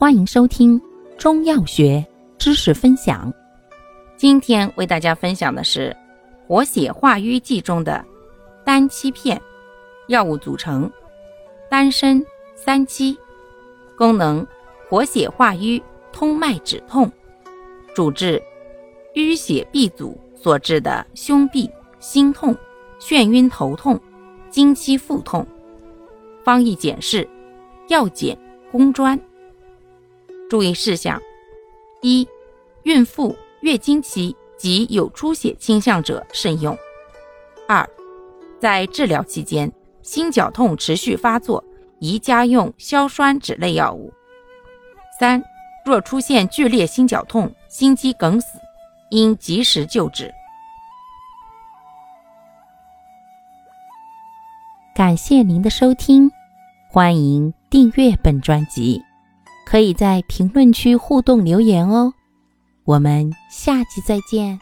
欢迎收听中药学知识分享。今天为大家分享的是活血化瘀剂中的丹七片。药物组成：丹参三七，功能活血化瘀、通脉止痛，主治淤血闭阻所致的胸痹、心痛、眩晕、头痛、经期腹痛。方义简释：药简工专。注意事项：一、孕妇、月经期及有出血倾向者慎用；二、在治疗期间，心绞痛持续发作，宜加用硝酸酯类药物；三、若出现剧烈心绞痛、心肌梗死，应及时救治。感谢您的收听，欢迎订阅本专辑。可以在评论区互动留言哦，我们下期再见。